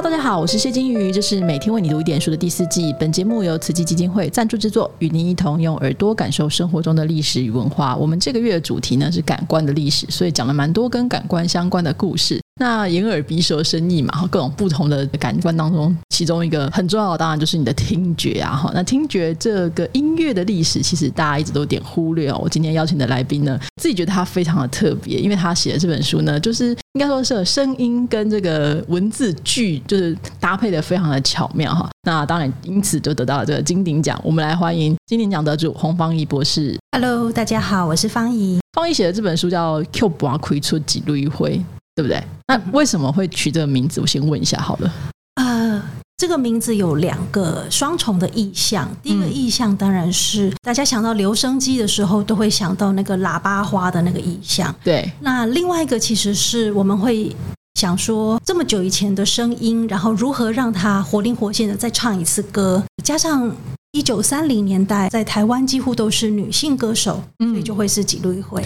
大家好，我是谢金鱼，这是每天为你读一点书的第四季。本节目由慈济基金会赞助制作，与您一同用耳朵感受生活中的历史与文化。我们这个月的主题呢是感官的历史，所以讲了蛮多跟感官相关的故事。那眼耳鼻舌身意嘛，各种不同的感官当中，其中一个很重要的当然就是你的听觉啊。哈，那听觉这个音乐的历史，其实大家一直都有点忽略哦。我今天邀请的来宾呢，自己觉得他非常的特别，因为他写的这本书呢，就是应该说是声音跟这个文字剧就是搭配的非常的巧妙哈。那当然因此就得到了这个金鼎奖。我们来欢迎金鼎奖得主洪方怡博士。Hello，大家好，我是方怡。方怡写的这本书叫《Q 不亏出几路一回》。对不对？那为什么会取这个名字？我先问一下好了。呃，这个名字有两个双重的意象。第一个意象当然是大家想到留声机的时候，都会想到那个喇叭花的那个意象。对。那另外一个其实是我们会想说，这么久以前的声音，然后如何让它活灵活现的再唱一次歌，加上。一九三零年代，在台湾几乎都是女性歌手，所以就会是几路一回。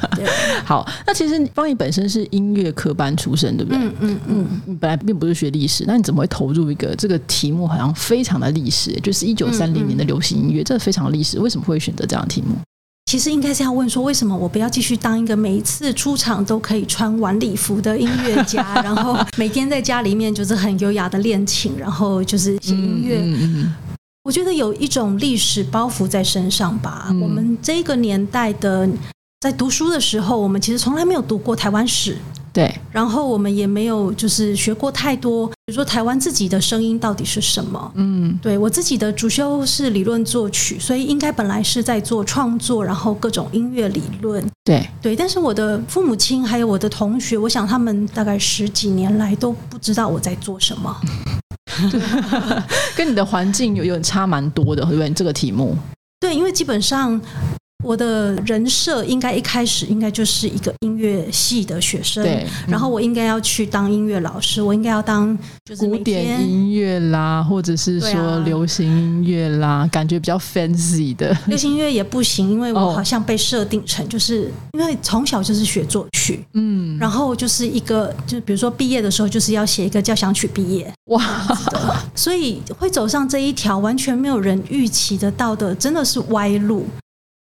好，那其实方怡本身是音乐科班出身，对不对？嗯嗯嗯，你本来并不是学历史，那你怎么会投入一个这个题目好像非常的历史？就是一九三零年的流行音乐，这非常历史，为什么会选择这样的题目？其实应该是要问说，为什么我不要继续当一个每一次出场都可以穿晚礼服的音乐家，然后每天在家里面就是很优雅的练琴，然后就是写音乐？我觉得有一种历史包袱在身上吧。我们这个年代的在读书的时候，我们其实从来没有读过台湾史，对。然后我们也没有就是学过太多，比如说台湾自己的声音到底是什么。嗯，对我自己的主修是理论作曲，所以应该本来是在做创作，然后各种音乐理论。对对，但是我的父母亲还有我的同学，我想他们大概十几年来都不知道我在做什么。跟你的环境有有差蛮多的，对不对？这个题目，对，因为基本上。我的人设应该一开始应该就是一个音乐系的学生，对。然后我应该要去当音乐老师，我应该要当就是古典音乐啦，或者是说流行音乐啦，感觉比较 fancy 的。流行音乐也不行，因为我好像被设定成就是因为从小就是学作曲，嗯，然后就是一个就比如说毕业的时候就是要写一个交响曲毕业，哇，所以会走上这一条完全没有人预期得到的，真的是歪路。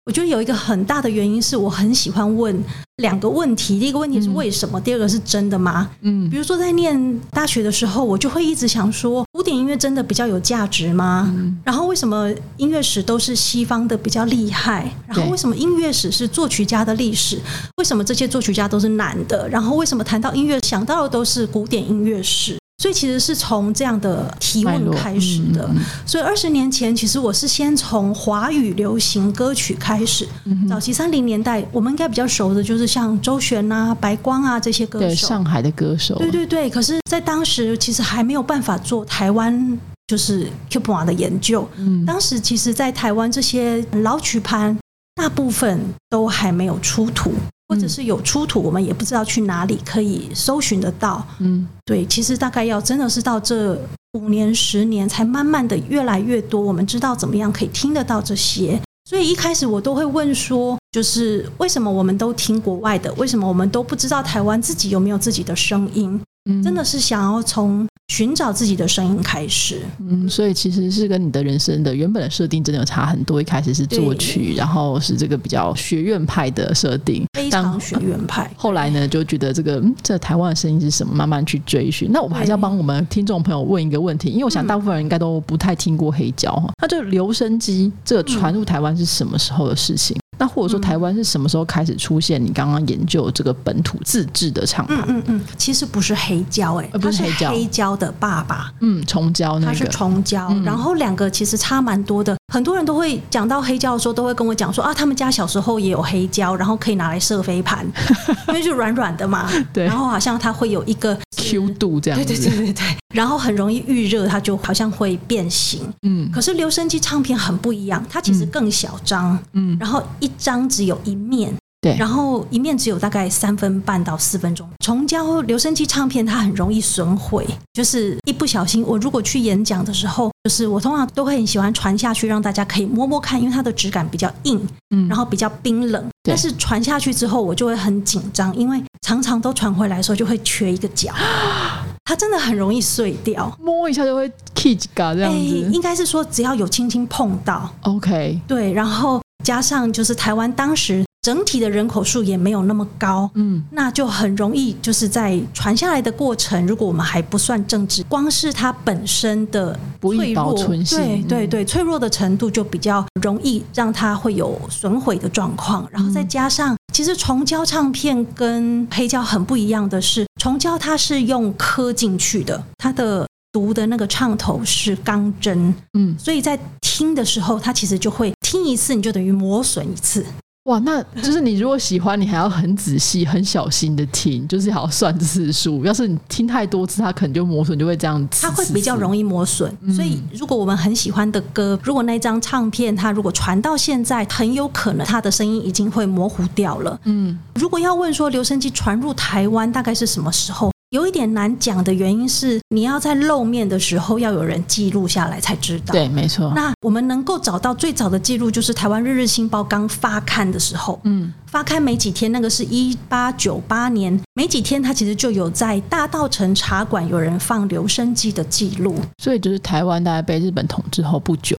我觉得有一个很大的原因是我很喜欢问两个问题。第一个问题是为什么？第二个是真的吗？嗯，比如说在念大学的时候，我就会一直想说，古典音乐真的比较有价值吗？然后为什么音乐史都是西方的比较厉害？然后为什么音乐史是作曲家的历史？为什么这些作曲家都是男的？然后为什么谈到音乐想到的都是古典音乐史？所以其实是从这样的提问开始的。所以二十年前，其实我是先从华语流行歌曲开始。早期三零年代，我们应该比较熟的就是像周璇啊、白光啊这些歌手，上海的歌手。对对对。可是，在当时其实还没有办法做台湾就是瓦的研究。嗯。当时其实，在台湾这些老曲盘，大部分都还没有出土。或者是有出土，我们也不知道去哪里可以搜寻得到。嗯，对，其实大概要真的是到这五年、十年，才慢慢的越来越多，我们知道怎么样可以听得到这些。所以一开始我都会问说，就是为什么我们都听国外的，为什么我们都不知道台湾自己有没有自己的声音？真的是想要从。寻找自己的声音开始，嗯，所以其实是跟你的人生的原本的设定真的有差很多。一开始是作曲，然后是这个比较学院派的设定，非常学院派。后来呢，就觉得这个这台湾的声音是什么，慢慢去追寻。那我们还是要帮我们听众朋友问一个问题，因为我想大部分人应该都不太听过黑胶哈。那就留声机这个传入台湾是什么时候的事情？那或者说台湾是什么时候开始出现你刚刚研究这个本土自制的唱盘？嗯嗯嗯，其实不是黑胶哎，不是黑胶，黑胶的爸爸，嗯，虫胶那个，它是虫胶，然后两个其实差蛮多的。很多人都会讲到黑胶的时候，都会跟我讲说啊，他们家小时候也有黑胶，然后可以拿来射飞盘，因为就软软的嘛，对，然后好像它会有一个 Q 度这样，对对对对对，然后很容易预热，它就好像会变形。嗯，可是留声机唱片很不一样，它其实更小张，嗯，然后一张只有一面。对，然后一面只有大概三分半到四分钟。重胶留声机唱片它很容易损毁，就是一不小心，我如果去演讲的时候，就是我通常都会很喜欢传下去，让大家可以摸摸看，因为它的质感比较硬，嗯，然后比较冰冷。但是传下去之后，我就会很紧张，因为常常都传回来的时候就会缺一个角。它真的很容易碎掉，摸一下就会 k i c 嘎这样子。应该是说只要有轻轻碰到，OK，对，然后加上就是台湾当时。整体的人口数也没有那么高，嗯，那就很容易就是在传下来的过程，如果我们还不算政治，光是它本身的脆弱，对对对，脆弱的程度就比较容易让它会有损毁的状况。然后再加上，其实重胶唱片跟黑胶很不一样的是，重胶它是用刻进去的，它的读的那个唱头是钢针，嗯，所以在听的时候，它其实就会听一次，你就等于磨损一次。哇，那就是你如果喜欢，你还要很仔细、很小心的听，就是还要算次数。要是你听太多次，它可能就磨损，就会这样子。它会比较容易磨损。所以，如果我们很喜欢的歌，如果那张唱片它如果传到现在，很有可能它的声音已经会模糊掉了。嗯，如果要问说留声机传入台湾大概是什么时候？有一点难讲的原因是，你要在露面的时候要有人记录下来才知道。对，没错。那我们能够找到最早的记录，就是台湾《日日新报》刚发刊的时候。嗯，发刊没几天，那个是一八九八年，没几天，它其实就有在大道城茶馆有人放留声机的记录。所以，就是台湾大概被日本统治后不久。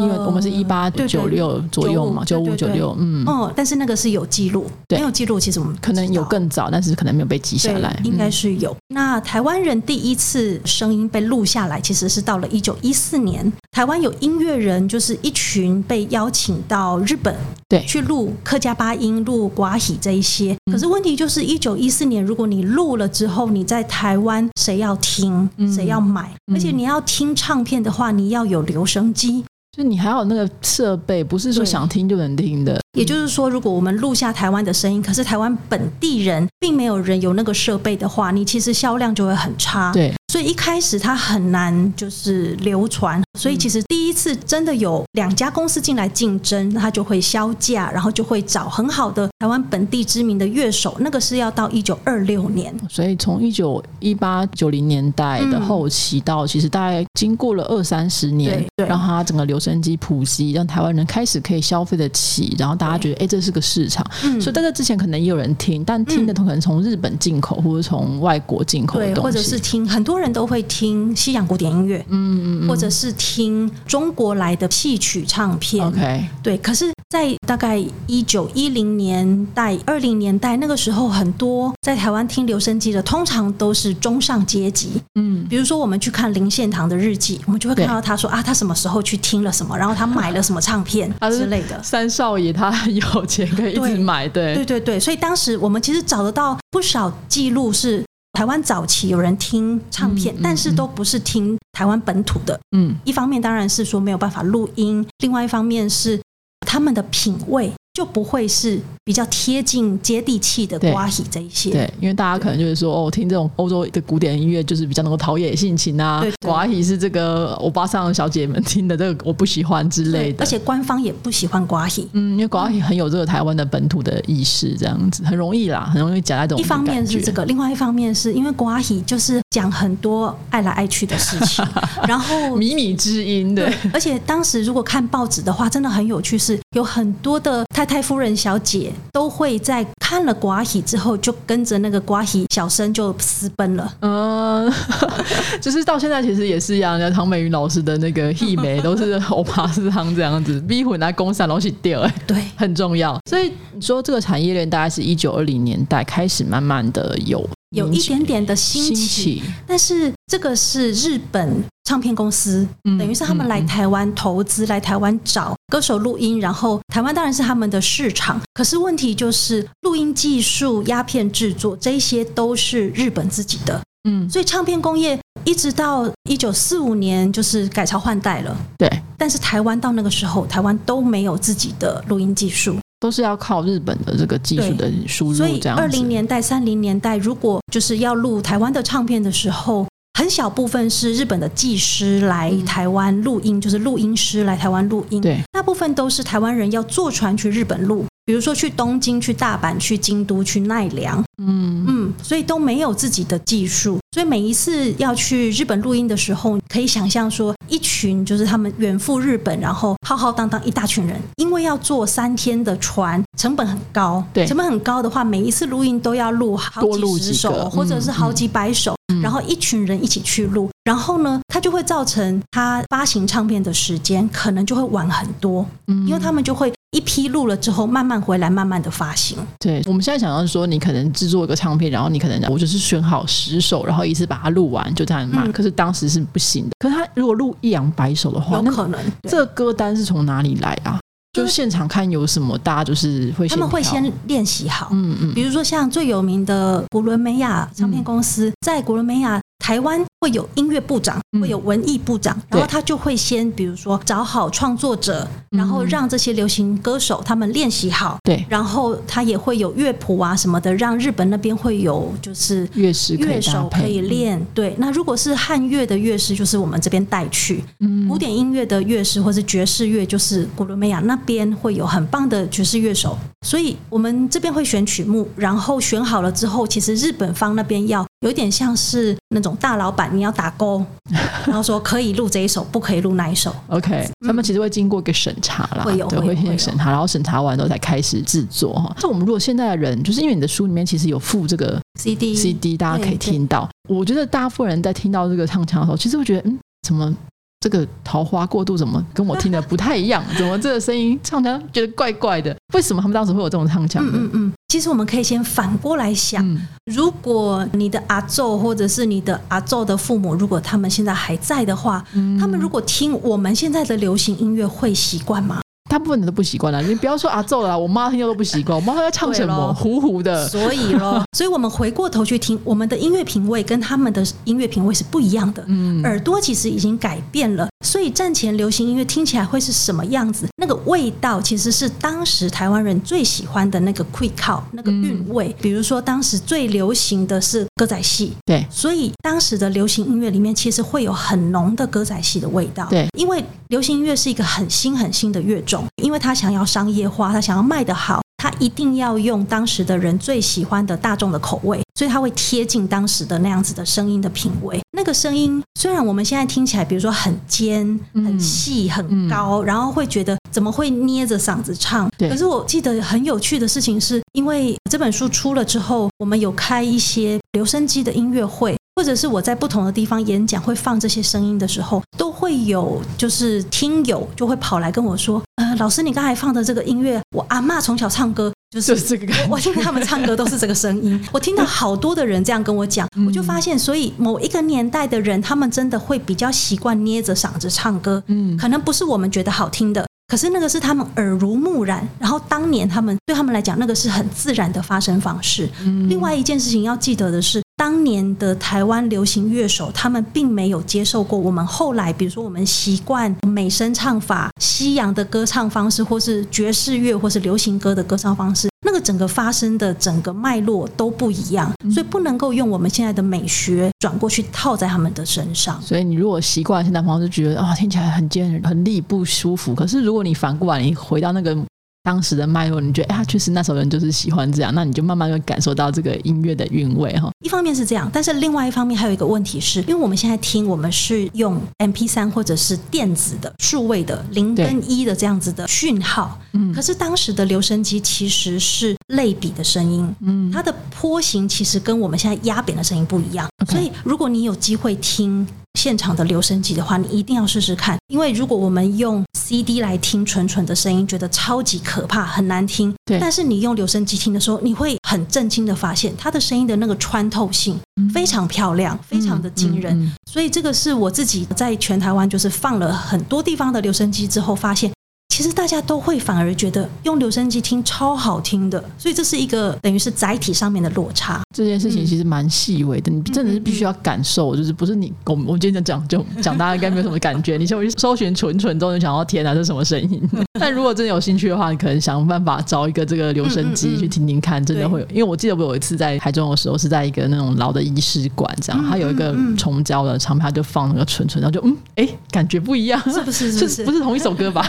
因为我们是一八九六左右嘛，九五九六，嗯，哦，但是那个是有记录，没有记录，其实我们可能有更早，但是可能没有被记下来，应该是有。那台湾人第一次声音被录下来，其实是到了一九一四年，台湾有音乐人，就是一群被邀请到日本，对，去录客家八音、录寡喜这一些。可是问题就是，一九一四年，如果你录了之后，你在台湾谁要听，谁要买，而且你要听唱片的话，你要有留声机。就你还有那个设备，不是说想听就能听的。也就是说，如果我们录下台湾的声音，可是台湾本地人并没有人有那个设备的话，你其实销量就会很差。对。所以一开始它很难就是流传，所以其实第一次真的有两家公司进来竞争，它就会销价，然后就会找很好的台湾本地知名的乐手。那个是要到一九二六年，所以从一九一八九零年代的后期到其实大概经过了二三十年，让它整个留声机普及，让台湾人开始可以消费得起，然后大家觉得哎这是个市场。嗯所以在这之前可能也有人听，但听的可能从日本进口或者从外国进口的东西，或者是听很多人。人都会听西洋古典音乐，嗯嗯，或者是听中国来的戏曲唱片，OK，对。可是，在大概一九一零年代、二零年代那个时候，很多在台湾听留声机的，通常都是中上阶级，嗯。比如说，我们去看林献堂的日记，我们就会看到他说啊，他什么时候去听了什么，然后他买了什么唱片 之类的。三少爷他有钱可以一直买，对对对对。所以当时我们其实找得到不少记录是。台湾早期有人听唱片，但是都不是听台湾本土的。嗯，一方面当然是说没有办法录音，另外一方面是他们的品味。就不会是比较贴近接地气的瓜喜这一些，对，因为大家可能就是说，哦，听这种欧洲的古典音乐就是比较能够陶冶性情啊。瓜喜是这个欧巴桑小姐们听的，这个我不喜欢之类的。而且官方也不喜欢瓜喜，嗯，因为瓜喜很有这个台湾的本土的意识，这样子很容易啦，很容易夹在这种。一方面是这个，另外一方面是因为瓜喜就是讲很多爱来爱去的事情，然后靡靡之音的。而且当时如果看报纸的话，真的很有趣，是有很多的。太太夫人小姐都会在看了寡喜之后，就跟着那个寡喜小生就私奔了。嗯，就是到现在其实也是一样，像唐美云老师的那个戏梅都是欧巴斯汤这样子，逼婚来公山东西掉，哎，对，很重要。所以你说这个产业链大概是一九二零年代开始慢慢的有。有一点点的兴起，但是这个是日本唱片公司，等于是他们来台湾投资，来台湾找歌手录音，然后台湾当然是他们的市场。可是问题就是录音技术、鸦片制作这些都是日本自己的，嗯，所以唱片工业一直到一九四五年就是改朝换代了，对。但是台湾到那个时候，台湾都没有自己的录音技术。都是要靠日本的这个技术的输入，所以二零年代、三零年代，如果就是要录台湾的唱片的时候，很小部分是日本的技师来台湾录音，就是录音师来台湾录音。对，大部分都是台湾人要坐船去日本录，比如说去东京、去大阪、去京都、去奈良，嗯嗯，所以都没有自己的技术。所以每一次要去日本录音的时候，可以想象说，一群就是他们远赴日本，然后浩浩荡荡一大群人，因为要坐三天的船，成本很高。对，成本很高的话，每一次录音都要录好几十首，或者是好几百首，然后一群人一起去录，然后呢，它就会造成他发行唱片的时间可能就会晚很多，因为他们就会。一批录了之后，慢慢回来，慢慢的发行。对，我们现在想要说，你可能制作一个唱片，然后你可能我就是选好十首，然后一次把它录完，就这样卖。可是当时是不行的。可是他如果录一两百首的话，有可能。这歌单是从哪里来啊？就现场看有什么，大家就是会他们会先练习好。嗯嗯。比如说像最有名的古伦美亚唱片公司，在古伦美亚。台湾会有音乐部长，会有文艺部长，然后他就会先，比如说找好创作者，然后让这些流行歌手他们练习好，对，然后他也会有乐谱啊什么的，让日本那边会有就是乐师乐手可以练。对，那如果是汉乐的乐师，就是我们这边带去；古典音乐的乐师或是爵士乐，就是古罗美亚那边会有很棒的爵士乐手。所以我们这边会选曲目，然后选好了之后，其实日本方那边要。有点像是那种大老板，你要打勾，然后说可以录这一首，不可以录那一首。OK，他们其实会经过一个审查啦，会有会先审查，然后审查完之后才开始制作哈。那我们如果现在的人，就是因为你的书里面其实有附这个 CD CD，大家可以听到。我觉得大部分人在听到这个唱腔的时候，其实会觉得嗯，怎么？这个桃花过度怎么跟我听的不太一样？怎么这个声音唱起来觉得怪怪的？为什么他们当时会有这种唱腔？嗯嗯嗯。其实我们可以先反过来想，如果你的阿昼或者是你的阿昼的父母，如果他们现在还在的话，他们如果听我们现在的流行音乐，会习惯吗？大部分人都不习惯了，你不要说啊揍了，我妈听都不习惯。我妈在唱什么糊糊的，所以咯，所以我们回过头去听，我们的音乐品味跟他们的音乐品味是不一样的。嗯，耳朵其实已经改变了，所以战前流行音乐听起来会是什么样子？那个味道其实是当时台湾人最喜欢的那个 quick call 那个韵味。比如说当时最流行的是歌仔戏，对，所以当时的流行音乐里面其实会有很浓的歌仔戏的味道。对，因为流行音乐是一个很新很新的乐种。因为他想要商业化，他想要卖得好，他一定要用当时的人最喜欢的大众的口味，所以他会贴近当时的那样子的声音的品味。那个声音虽然我们现在听起来，比如说很尖、很细、很高，然后会觉得怎么会捏着嗓子唱？可是我记得很有趣的事情是，因为这本书出了之后，我们有开一些留声机的音乐会。或者是我在不同的地方演讲会放这些声音的时候，都会有就是听友就会跑来跟我说：“呃，老师，你刚才放的这个音乐，我阿妈从小唱歌就是这个，我听他们唱歌都是这个声音。我听到好多的人这样跟我讲，我就发现，所以某一个年代的人，他们真的会比较习惯捏着嗓子唱歌。嗯，可能不是我们觉得好听的，可是那个是他们耳濡目染，然后当年他们对他们来讲，那个是很自然的发声方式。另外一件事情要记得的是。当年的台湾流行乐手，他们并没有接受过我们后来，比如说我们习惯美声唱法、西洋的歌唱方式，或是爵士乐，或是流行歌的歌唱方式，那个整个发生的整个脉络都不一样，所以不能够用我们现在的美学转过去套在他们的身上。所以你如果习惯现在方就，觉得啊听起来很尖、很力不舒服，可是如果你反过来，你回到那个。当时的脉络，你觉得哎，确实那时候人就是喜欢这样，那你就慢慢会感受到这个音乐的韵味哈。一方面是这样，但是另外一方面还有一个问题是，因为我们现在听，我们是用 M P 三或者是电子的数位的零跟一的这样子的讯号，嗯，可是当时的留声机其实是类比的声音，嗯，它的波形其实跟我们现在压扁的声音不一样，所以如果你有机会听。现场的留声机的话，你一定要试试看，因为如果我们用 CD 来听纯纯的声音，觉得超级可怕，很难听。对。但是你用留声机听的时候，你会很震惊的发现，它的声音的那个穿透性非常漂亮，非常的惊人。所以这个是我自己在全台湾就是放了很多地方的留声机之后发现。其实大家都会反而觉得用留声机听超好听的，所以这是一个等于是载体上面的落差。这件事情其实蛮细微的，你真的是必须要感受，就是不是你我我今天讲就讲，大家应该没有什么感觉。你先搜寻“纯纯”之后，就想到天哪，这是什么声音？但如果真的有兴趣的话，你可能想办法找一个这个留声机去听听看，真的会有。因为我记得我有一次在台中的时候，是在一个那种老的仪式馆，这样，它有一个重胶的唱片，他就放那个“纯纯”，然后就嗯，哎，感觉不一样，是不是？是不是 不是同一首歌吧？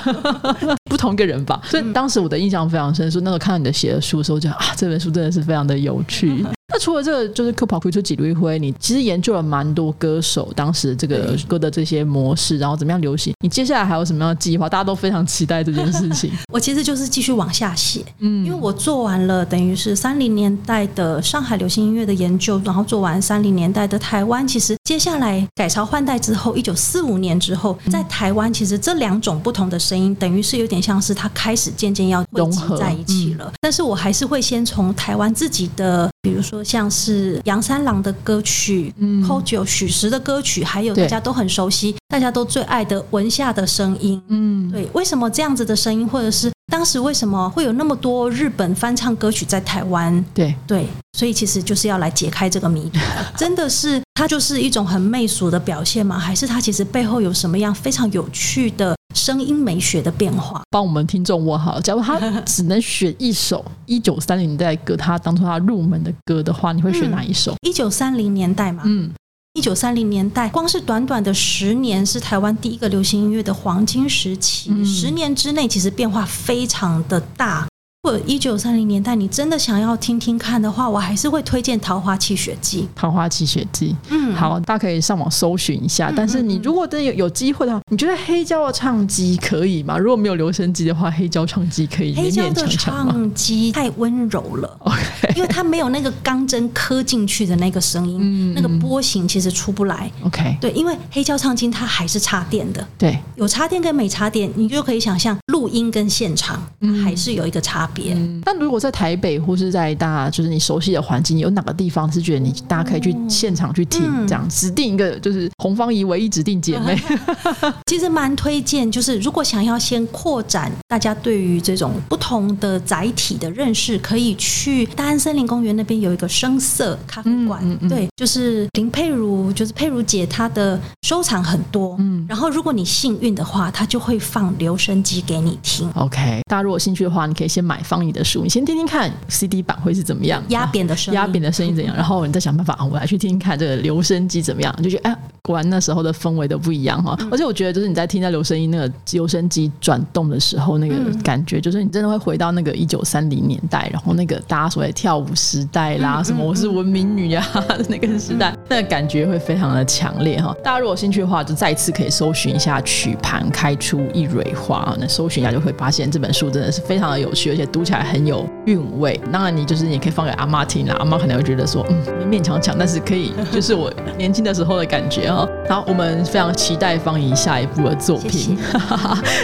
不同一个人吧。所以当时我的印象非常深，说那时候看到你的写的书的时候，就啊，这本书真的是非常的有趣。那除了这个，就是科跑推出几路一辉，你其实研究了蛮多歌手当时这个歌的这些模式，然后怎么样流行。你接下来还有什么样的计划？大家都非常期待这件事情。我其实就是继续往下写，嗯，因为我做完了等于是三零年代的上海流行音乐的研究，然后做完三零年代的台湾，其实接下来改朝换代之后，一九四五年之后，在台湾其实这两种不同的声音，等于是有点像是它开始渐渐要融合在一起了。但是我还是会先从台湾自己的，比如说。像是杨三郎的歌曲，嗯，后九许石的歌曲，还有大家都很熟悉、大家都最爱的文夏的声音，嗯，对，为什么这样子的声音，或者是当时为什么会有那么多日本翻唱歌曲在台湾？对对，所以其实就是要来解开这个谜团，真的是它就是一种很媚俗的表现吗？还是它其实背后有什么样非常有趣的？声音美学的变化，帮我们听众问好。假如他只能选一首一九三零年代歌，他当初他入门的歌的话，你会选哪一首？一九三零年代嘛，嗯，一九三零年代，光是短短的十年，是台湾第一个流行音乐的黄金时期。十年之内，其实变化非常的大。或者一九三零年代，你真的想要听听看的话，我还是会推荐《桃花泣血记》。《桃花泣血记》，嗯，好，大家可以上网搜寻一下。但是你如果真的有有机会的话，你觉得黑胶的唱机可以吗？如果没有留声机的话，黑胶唱机可以黑胶的唱机太温柔了，OK，因为它没有那个钢针磕进去的那个声音，那个波形其实出不来。OK，对，因为黑胶唱机它还是插电的，对，有插电跟没插电，你就可以想象录音跟现场还是有一个差。嗯，但如果在台北或是在大就是你熟悉的环境，有哪个地方是觉得你大家可以去现场去听，这样指定一个就是红方怡唯一指定姐妹，其实蛮推荐。就是如果想要先扩展大家对于这种不同的载体的认识，可以去大安森林公园那边有一个声色咖啡馆，嗯对，就是林佩如，就是佩如姐她的收藏很多，嗯，然后如果你幸运的话，她就会放留声机给你听。OK，大家如果兴趣的话，你可以先买。放你的书，你先听听看 CD 版会是怎么样，压扁的声音，压扁的声音怎样？然后你再想办法啊，我来去听听看这个留声机怎么样？就觉得哎，果然那时候的氛围都不一样哈。而且我觉得，就是你在听那留声音那个留声机转动的时候，那个感觉，就是你真的会回到那个一九三零年代，然后那个大家所谓跳舞时代啦，什么我是文明女啊 那个时代，那个感觉会非常的强烈哈。大家如果有兴趣的话，就再一次可以搜寻一下曲盘开出一蕊花，那搜寻一下就会发现这本书真的是非常的有趣，而且。读起来很有韵味，当然你就是你可以放给阿妈听啦，阿妈可能会觉得说，嗯，勉勉强强，但是可以，就是我年轻的时候的感觉哈。然后我们非常期待方怡下一部的作品，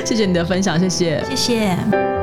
谢谢 你的分享，谢谢，谢谢。